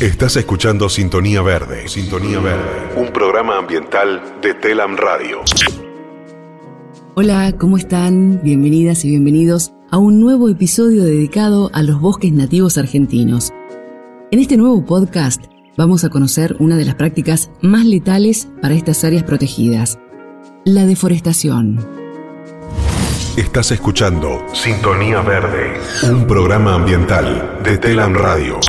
Estás escuchando Sintonía Verde. Sintonía Verde. Un programa ambiental de Telam Radio. Hola, ¿cómo están? Bienvenidas y bienvenidos a un nuevo episodio dedicado a los bosques nativos argentinos. En este nuevo podcast vamos a conocer una de las prácticas más letales para estas áreas protegidas, la deforestación. Estás escuchando Sintonía Verde, un programa ambiental de Telam Radio.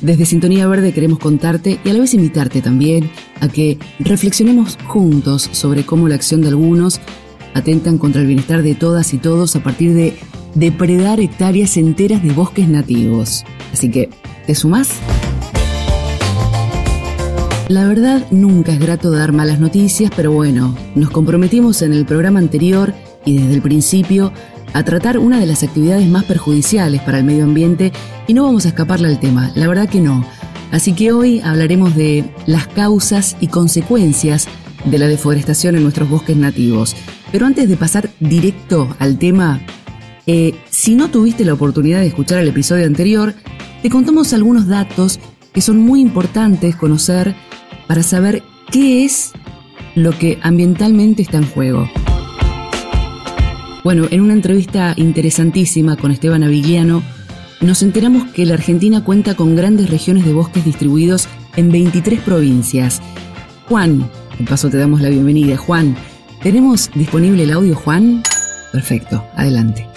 Desde Sintonía Verde queremos contarte y a la vez invitarte también a que reflexionemos juntos sobre cómo la acción de algunos atentan contra el bienestar de todas y todos a partir de depredar hectáreas enteras de bosques nativos. Así que, ¿te sumás? La verdad nunca es grato dar malas noticias, pero bueno, nos comprometimos en el programa anterior y desde el principio a tratar una de las actividades más perjudiciales para el medio ambiente y no vamos a escaparle al tema, la verdad que no. Así que hoy hablaremos de las causas y consecuencias de la deforestación en nuestros bosques nativos. Pero antes de pasar directo al tema, eh, si no tuviste la oportunidad de escuchar el episodio anterior, te contamos algunos datos que son muy importantes conocer para saber qué es lo que ambientalmente está en juego. Bueno, en una entrevista interesantísima con Esteban Avigliano, nos enteramos que la Argentina cuenta con grandes regiones de bosques distribuidos en 23 provincias. Juan, de paso te damos la bienvenida. Juan, ¿tenemos disponible el audio, Juan? Perfecto, adelante.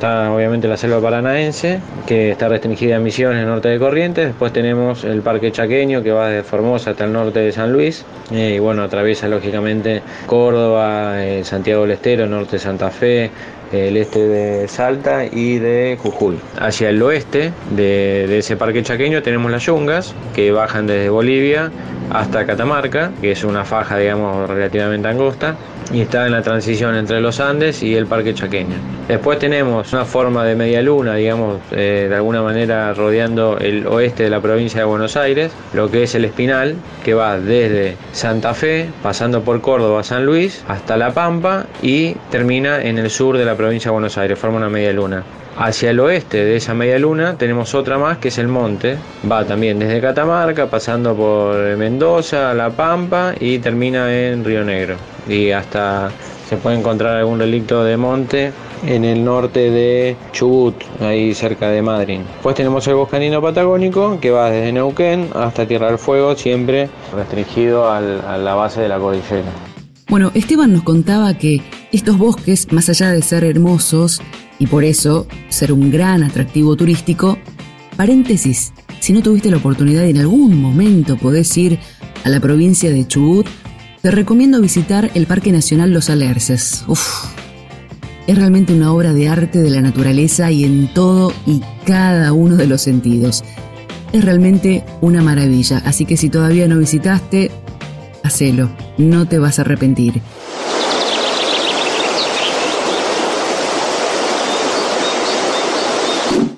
Está obviamente la selva paranaense, que está restringida a Misiones, norte de Corrientes. Después tenemos el Parque Chaqueño, que va desde Formosa hasta el norte de San Luis. Eh, y bueno, atraviesa lógicamente Córdoba, eh, Santiago del Estero, norte de Santa Fe, eh, el este de Salta y de Jujuy. Hacia el oeste de, ese parque chaqueño tenemos las yungas, que bajan desde Bolivia hasta Catamarca, que es una faja, digamos, relativamente angosta y está en la transición entre los Andes y el Parque Chaqueño. Después tenemos una forma de media luna, digamos, eh, de alguna manera rodeando el oeste de la provincia de Buenos Aires, lo que es el Espinal, que va desde Santa Fe, pasando por Córdoba, San Luis, hasta La Pampa y termina en el sur de la provincia de Buenos Aires, forma una media luna. Hacia el oeste de esa media luna tenemos otra más que es el monte. Va también desde Catamarca, pasando por Mendoza, La Pampa y termina en Río Negro. Y hasta se puede encontrar algún relicto de monte en el norte de Chubut, ahí cerca de Madrid. Pues tenemos el boscanino patagónico que va desde Neuquén hasta Tierra del Fuego, siempre restringido a la base de la cordillera. Bueno, Esteban nos contaba que estos bosques, más allá de ser hermosos y por eso ser un gran atractivo turístico, paréntesis, si no tuviste la oportunidad en algún momento podés ir a la provincia de Chubut, te recomiendo visitar el Parque Nacional Los Alerces. Uf, es realmente una obra de arte de la naturaleza y en todo y cada uno de los sentidos. Es realmente una maravilla, así que si todavía no visitaste, hacelo, no te vas a arrepentir.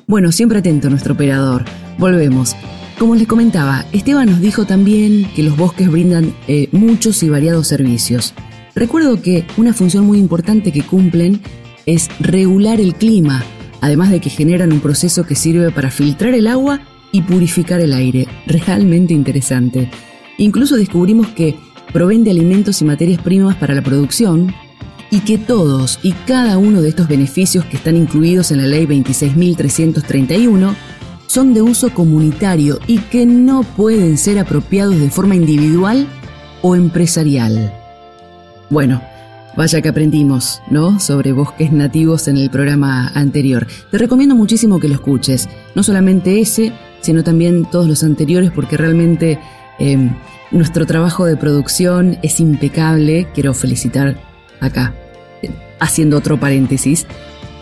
Bueno, siempre atento nuestro operador. Volvemos. Como les comentaba, Esteban nos dijo también que los bosques brindan eh, muchos y variados servicios. Recuerdo que una función muy importante que cumplen es regular el clima, además de que generan un proceso que sirve para filtrar el agua y purificar el aire. Realmente interesante. Incluso descubrimos que proveen de alimentos y materias primas para la producción y que todos y cada uno de estos beneficios que están incluidos en la ley 26.331 son de uso comunitario y que no pueden ser apropiados de forma individual o empresarial. Bueno, vaya que aprendimos, ¿no? Sobre bosques nativos en el programa anterior. Te recomiendo muchísimo que lo escuches, no solamente ese, sino también todos los anteriores porque realmente eh, nuestro trabajo de producción es impecable. Quiero felicitar acá, haciendo otro paréntesis,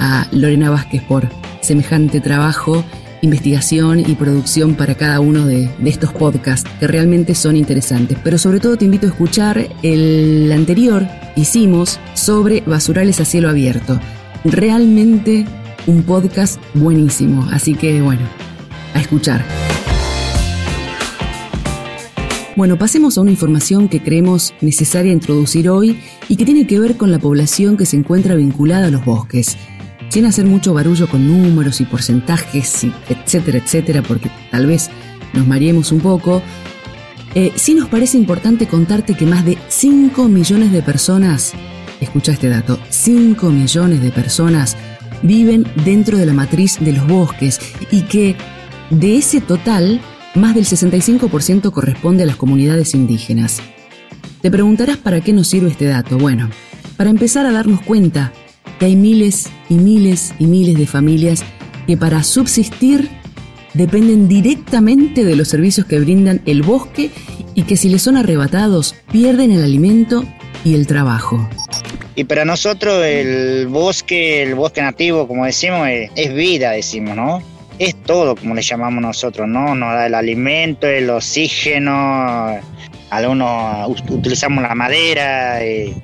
a Lorena Vázquez por semejante trabajo, investigación y producción para cada uno de, estos podcasts que realmente son interesantes. Pero sobre todo te invito a escuchar el anterior que hicimos sobre basurales a cielo abierto. Realmente un podcast buenísimo. Así que bueno, a escuchar. Bueno, pasemos a una información que creemos necesaria introducir hoy y que tiene que ver con la población que se encuentra vinculada a los bosques. Sin hacer mucho barullo con números y porcentajes, etcétera, etcétera, porque tal vez nos mareemos un poco, eh, sí nos parece importante contarte que más de 5 millones de personas, escucha este dato, 5 millones de personas viven dentro de la matriz de los bosques y que de ese total, más del 65% corresponde a las comunidades indígenas. Te preguntarás para qué nos sirve este dato. Bueno, para empezar a darnos cuenta que hay miles y miles y miles de familias que para subsistir dependen directamente de los servicios que brindan el bosque y que si les son arrebatados pierden el alimento y el trabajo. Y para nosotros el bosque, el bosque nativo, como decimos, es, vida, decimos, ¿no? Es todo, como le llamamos nosotros, ¿no? Nos da el alimento, el oxígeno, algunos utilizamos la madera, eh,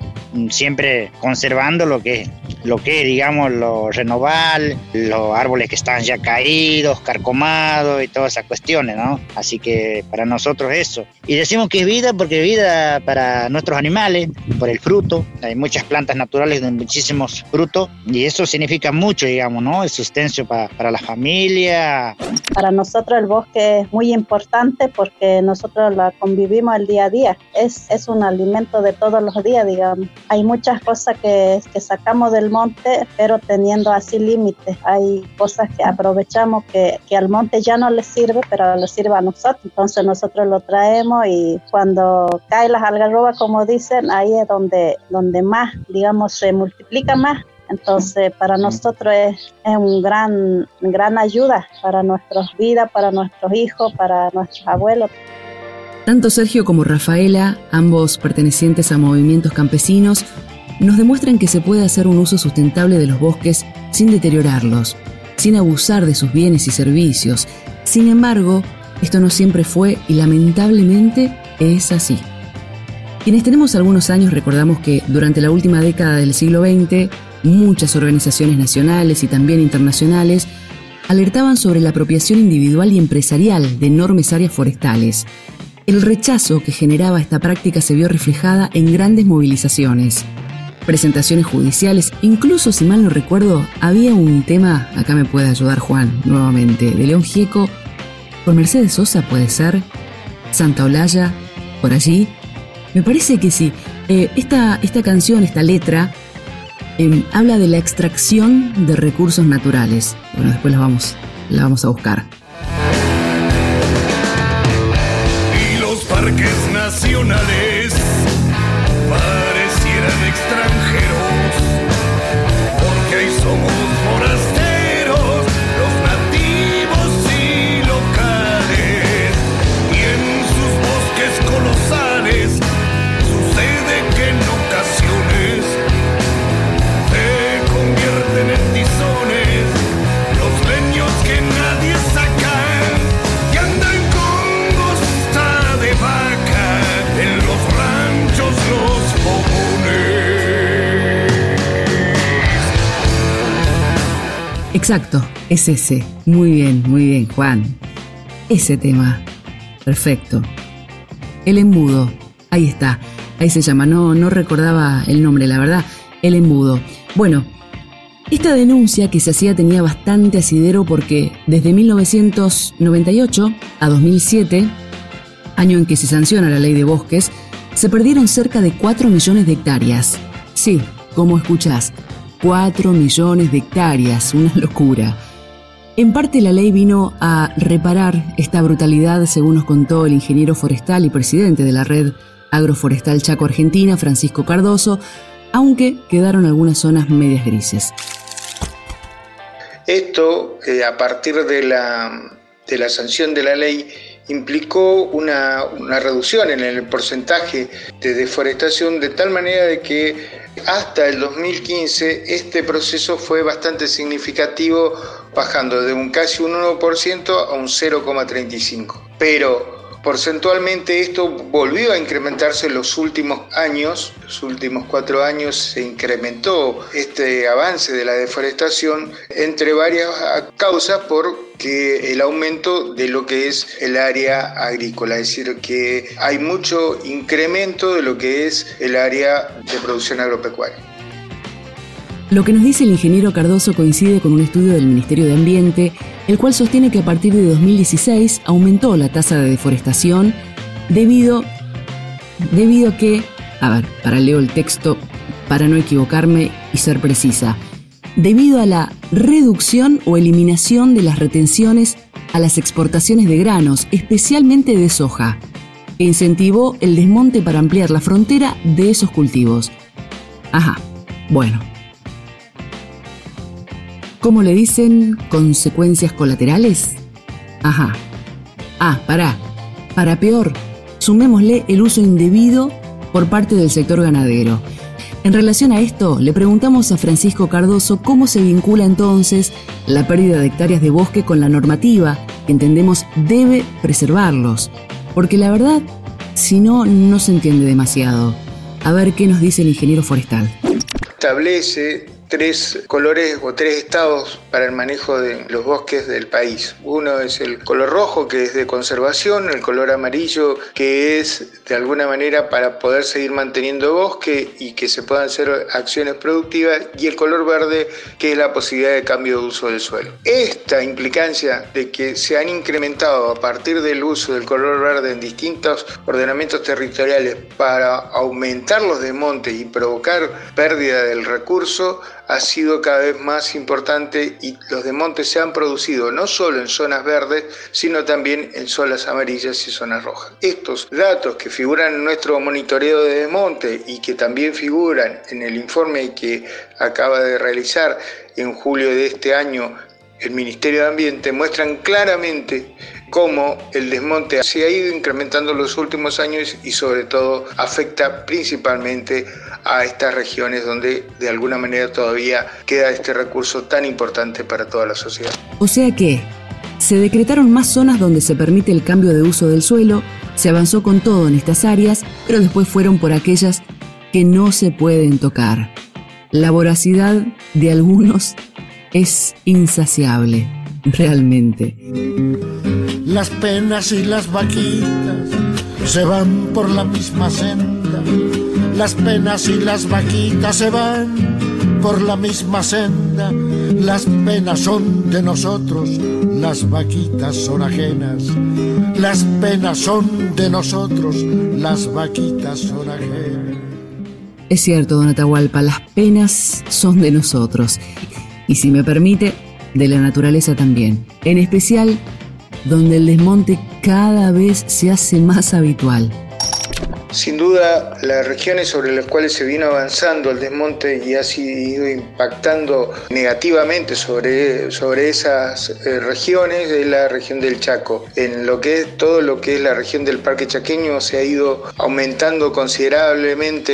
siempre conservando lo que lo que digamos lo renoval, los árboles que están ya caídos, carcomados y todas esas cuestiones, ¿no? Así que para nosotros eso. Y decimos que es vida porque vida para nuestros animales, por el fruto. Hay muchas plantas naturales de muchísimos frutos y eso significa mucho, digamos, ¿no? El sustencio para, para la familia. Para nosotros el bosque es muy importante porque nosotros la convivimos el día a día. Es, es un alimento de todos los días, digamos. Hay muchas cosas que, sacamos del monte, pero teniendo así límites. Hay cosas que aprovechamos que, que al monte ya no le sirve, pero le sirve a nosotros. Entonces nosotros lo traemos y cuando caen las algarrobas, como dicen, ahí es donde, donde más, digamos, se multiplica más. Entonces, para nosotros es, es un gran, gran ayuda para nuestras vidas, para nuestros hijos, para nuestros abuelos. Tanto Sergio como Rafaela, ambos pertenecientes a movimientos campesinos, nos demuestran que se puede hacer un uso sustentable de los bosques sin deteriorarlos, sin abusar de sus bienes y servicios. Sin embargo, esto no siempre fue y lamentablemente es así. Quienes tenemos algunos años recordamos que durante la última década del siglo XX, muchas organizaciones nacionales y también internacionales alertaban sobre la apropiación individual y empresarial de enormes áreas forestales, el rechazo que generaba esta práctica se vio reflejada en grandes movilizaciones, presentaciones judiciales, incluso si mal no recuerdo, había un tema, acá me puede ayudar Juan nuevamente, de León Gieco, con Mercedes Sosa puede ser, Santa Olalla, por allí. Me parece que sí. Eh, esta, esta canción, esta letra, em, habla de la extracción de recursos naturales. Bueno, después vamos, la vamos a buscar. Parques nacionales Exacto, es ese. Muy bien, muy bien, Juan. Ese tema. Perfecto. El embudo. Ahí está. Ahí se llama. No, no recordaba el nombre, la verdad. El embudo. Bueno, esta denuncia que se hacía tenía bastante asidero porque desde 1998 a 2007, año en que se sanciona la ley de bosques, se perdieron cerca de 4 millones de hectáreas. Sí, como escuchás, 4 millones de hectáreas, una locura. En parte la ley vino a reparar esta brutalidad, según nos contó el ingeniero forestal y presidente de la red agroforestal Chaco Argentina, Francisco Cardoso, aunque quedaron algunas zonas medias grises. Esto, eh, a partir de la, de la sanción de la ley, implicó una, una, reducción en el porcentaje de deforestación de tal manera de que hasta el 2015 este proceso fue bastante significativo, bajando de un casi un 1% a un 0,35%. Pero Porcentualmente esto volvió a incrementarse en los últimos años, los últimos cuatro años se incrementó este avance de la deforestación entre varias causas por que el aumento de lo que es el área agrícola, es decir, que hay mucho incremento de lo que es el área de producción agropecuaria. Lo que nos dice el ingeniero Cardoso coincide con un estudio del Ministerio de Ambiente, el cual sostiene que a partir de 2016 aumentó la tasa de deforestación debido, debido a que, a ver, para leo el texto para no equivocarme y ser precisa, debido a la reducción o eliminación de las retenciones a las exportaciones de granos, especialmente de soja, que incentivó el desmonte para ampliar la frontera de esos cultivos. Ajá, bueno, ¿Cómo le dicen consecuencias colaterales? Ajá. Ah, para. Para peor, sumémosle el uso indebido por parte del sector ganadero. En relación a esto, le preguntamos a Francisco Cardoso cómo se vincula entonces la pérdida de hectáreas de bosque con la normativa que entendemos debe preservarlos. Porque la verdad, si no, no se entiende demasiado. A ver qué nos dice el ingeniero forestal. Establece tres colores o tres estados para el manejo de los bosques del país. Uno es el color rojo, que es de conservación, el color amarillo, que es de alguna manera para poder seguir manteniendo bosque y que se puedan hacer acciones productivas, y el color verde, que es la posibilidad de cambio de uso del suelo. Esta implicancia de que se han incrementado a partir del uso del color verde en distintos ordenamientos territoriales para aumentar los desmontes y provocar pérdida del recurso, ha sido cada vez más importante y los desmontes se han producido no solo en zonas verdes, sino también en zonas amarillas y zonas rojas. Estos datos que figuran en nuestro monitoreo de desmonte y que también figuran en el informe que acaba de realizar en julio de este año el Ministerio de Ambiente muestran claramente cómo el desmonte se ha ido incrementando en los últimos años y sobre todo afecta principalmente a estas regiones donde de alguna manera todavía queda este recurso tan importante para toda la sociedad. O sea que se decretaron más zonas donde se permite el cambio de uso del suelo, se avanzó con todo en estas áreas, pero después fueron por aquellas que no se pueden tocar. La voracidad de algunos es insaciable, realmente. Las penas y las vaquitas se van por la misma senda. Las penas y las vaquitas se van por la misma senda. Las penas son de nosotros, las vaquitas son ajenas. Las penas son de nosotros, las vaquitas son ajenas. Es cierto, don Atahualpa, las penas son de nosotros. Y si me permite, de la naturaleza también. En especial, donde el desmonte cada vez se hace más habitual. Sin duda, las regiones sobre las cuales se vino avanzando el desmonte y ha sido impactando negativamente sobre, sobre esas eh, regiones es la región del Chaco. En lo que es todo lo que es la región del Parque Chaqueño se ha ido aumentando considerablemente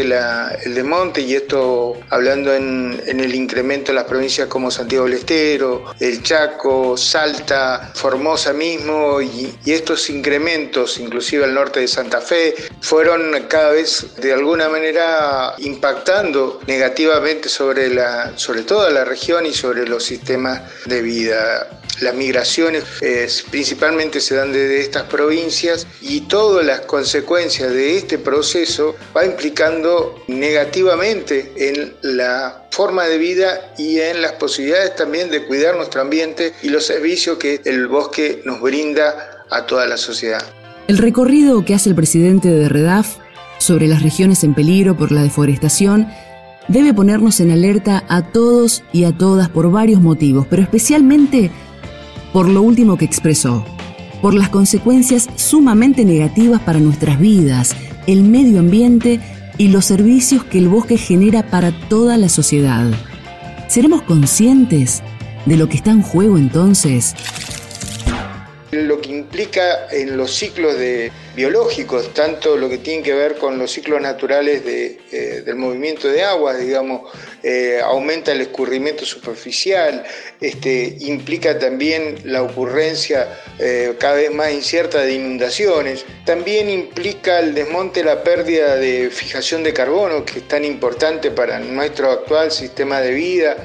el desmonte y esto hablando en, el incremento de las provincias como Santiago del Estero, el Chaco, Salta, Formosa mismo y, y estos incrementos, inclusive al norte de Santa Fe, fueron cada vez de alguna manera impactando negativamente sobre, la, sobre toda la región y sobre los sistemas de vida. Las migraciones principalmente se dan desde estas provincias y todas las consecuencias de este proceso va implicando negativamente en la forma de vida y en las posibilidades también de cuidar nuestro ambiente y los servicios que el bosque nos brinda a toda la sociedad. El recorrido que hace el presidente de REDAF sobre las regiones en peligro por la deforestación debe ponernos en alerta a todos y a todas por varios motivos, pero especialmente por lo último que expresó, por las consecuencias sumamente negativas para nuestras vidas, el medio ambiente y los servicios que el bosque genera para toda la sociedad. ¿Seremos conscientes de lo que está en juego entonces? Lo que implica en los ciclos biológicos, tanto lo que tiene que ver con los ciclos naturales de, eh, del movimiento de agua, digamos, eh, aumenta el escurrimiento superficial, este, implica también la ocurrencia eh, cada vez más incierta de inundaciones, también implica el desmonte, la pérdida de fijación de carbono, que es tan importante para nuestro actual sistema de vida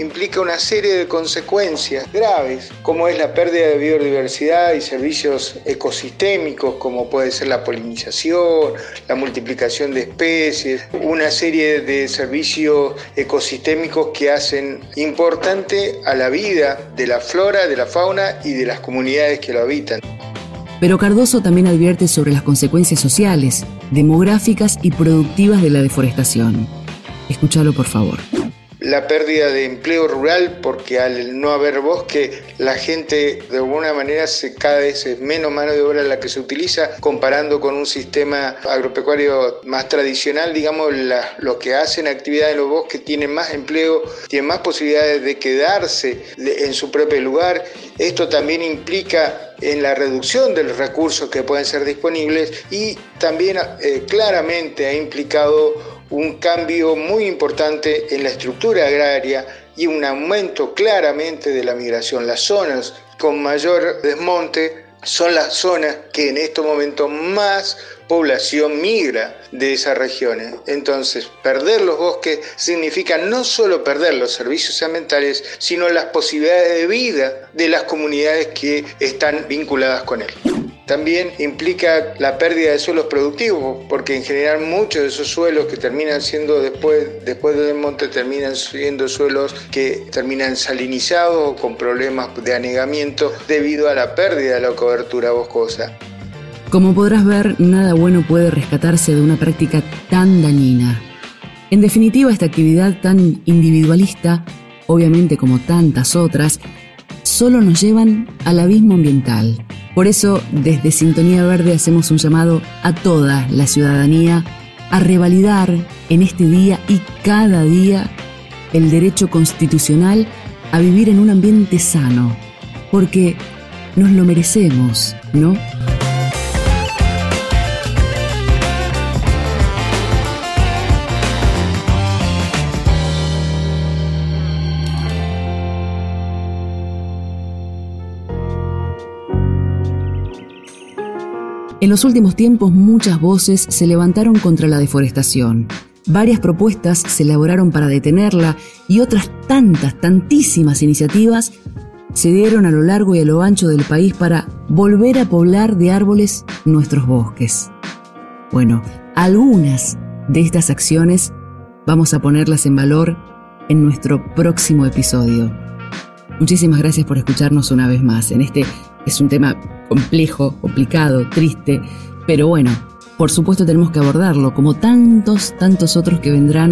implica una serie de consecuencias graves, como es la pérdida de biodiversidad y servicios ecosistémicos, como puede ser la polinización, la multiplicación de especies, una serie de servicios ecosistémicos que hacen importante a la vida de la flora, de la fauna y de las comunidades que lo habitan. Pero Cardoso también advierte sobre las consecuencias sociales, demográficas y productivas de la deforestación. Escúchalo por favor la pérdida de empleo rural porque al no haber bosque la gente de alguna manera se cada vez es menos mano de obra la que se utiliza comparando con un sistema agropecuario más tradicional digamos los que hacen actividad en los bosques tienen más empleo tienen más posibilidades de quedarse en su propio lugar. Esto también implica en la reducción de los recursos que pueden ser disponibles y también eh, claramente ha implicado un cambio muy importante en la estructura agraria y un aumento claramente de la migración. Las zonas con mayor desmonte son las zonas que en estos momentos más población migra de esas regiones. Entonces, perder los bosques significa no solo perder los servicios ambientales, sino las posibilidades de vida de las comunidades que están vinculadas con él también implica la pérdida de suelos productivos, porque en general muchos de esos suelos que terminan siendo después, después del monte, terminan siendo suelos que terminan salinizados o con problemas de anegamiento debido a la pérdida de la cobertura boscosa. Como podrás ver, nada bueno puede rescatarse de una práctica tan dañina. En definitiva, esta actividad tan individualista, obviamente como tantas otras, solo nos llevan al abismo ambiental. Por eso, desde Sintonía Verde hacemos un llamado a toda la ciudadanía a revalidar en este día y cada día el derecho constitucional a vivir en un ambiente sano, porque nos lo merecemos, ¿no? En los últimos tiempos muchas voces se levantaron contra la deforestación. Varias propuestas se elaboraron para detenerla y otras tantas, tantísimas iniciativas se dieron a lo largo y a lo ancho del país para volver a poblar de árboles nuestros bosques. Bueno, algunas de estas acciones vamos a ponerlas en valor en nuestro próximo episodio. Muchísimas gracias por escucharnos una vez más en este es un tema complejo, complicado, triste, pero bueno, por supuesto tenemos que abordarlo, como tantos, tantos otros que vendrán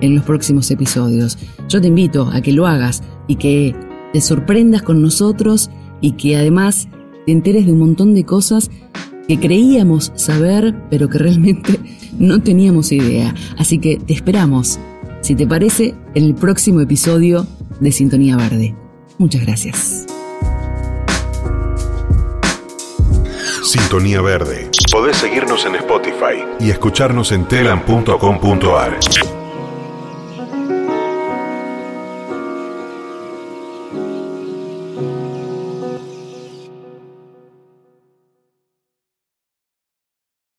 en los próximos episodios. Yo te invito a que lo hagas y que te sorprendas con nosotros y que además te enteres de un montón de cosas que creíamos saber, pero que realmente no teníamos idea. Así que te esperamos, si te parece, en el próximo episodio de Sintonía Verde. Muchas gracias. Sintonía Verde. Podés seguirnos en Spotify y escucharnos en telam.com.ar.